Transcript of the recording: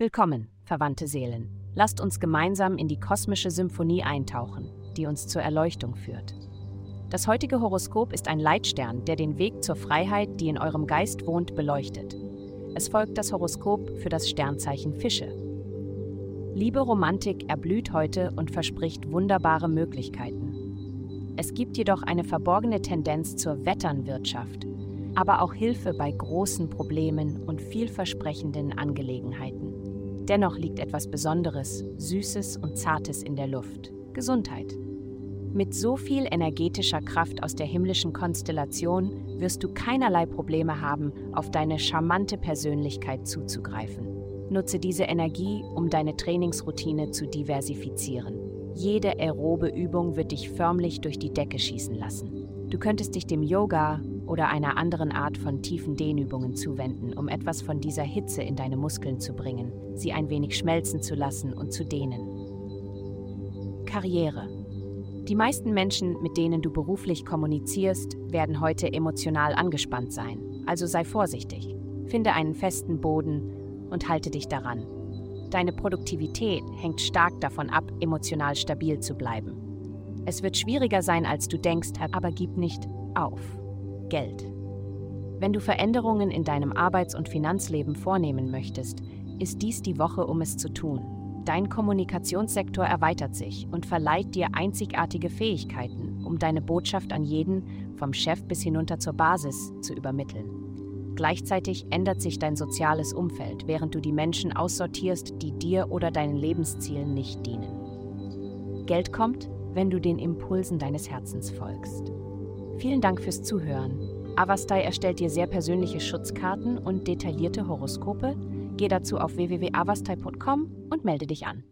Willkommen, verwandte Seelen. Lasst uns gemeinsam in die kosmische Symphonie eintauchen, die uns zur Erleuchtung führt. Das heutige Horoskop ist ein Leitstern, der den Weg zur Freiheit, die in eurem Geist wohnt, beleuchtet. Es folgt das Horoskop für das Sternzeichen Fische. Liebe Romantik erblüht heute und verspricht wunderbare Möglichkeiten. Es gibt jedoch eine verborgene Tendenz zur Wetternwirtschaft, aber auch Hilfe bei großen Problemen und vielversprechenden Angelegenheiten. Dennoch liegt etwas Besonderes, Süßes und Zartes in der Luft. Gesundheit. Mit so viel energetischer Kraft aus der himmlischen Konstellation wirst du keinerlei Probleme haben, auf deine charmante Persönlichkeit zuzugreifen. Nutze diese Energie, um deine Trainingsroutine zu diversifizieren. Jede aerobe Übung wird dich förmlich durch die Decke schießen lassen. Du könntest dich dem Yoga oder einer anderen Art von tiefen Dehnübungen zuwenden, um etwas von dieser Hitze in deine Muskeln zu bringen, sie ein wenig schmelzen zu lassen und zu dehnen. Karriere. Die meisten Menschen, mit denen du beruflich kommunizierst, werden heute emotional angespannt sein, also sei vorsichtig. Finde einen festen Boden und halte dich daran. Deine Produktivität hängt stark davon ab, emotional stabil zu bleiben. Es wird schwieriger sein, als du denkst, aber gib nicht auf. Geld. Wenn du Veränderungen in deinem Arbeits- und Finanzleben vornehmen möchtest, ist dies die Woche, um es zu tun. Dein Kommunikationssektor erweitert sich und verleiht dir einzigartige Fähigkeiten, um deine Botschaft an jeden, vom Chef bis hinunter zur Basis, zu übermitteln. Gleichzeitig ändert sich dein soziales Umfeld, während du die Menschen aussortierst, die dir oder deinen Lebenszielen nicht dienen. Geld kommt, wenn du den Impulsen deines Herzens folgst. Vielen Dank fürs Zuhören. Avastai erstellt dir sehr persönliche Schutzkarten und detaillierte Horoskope. Geh dazu auf www.avastai.com und melde dich an.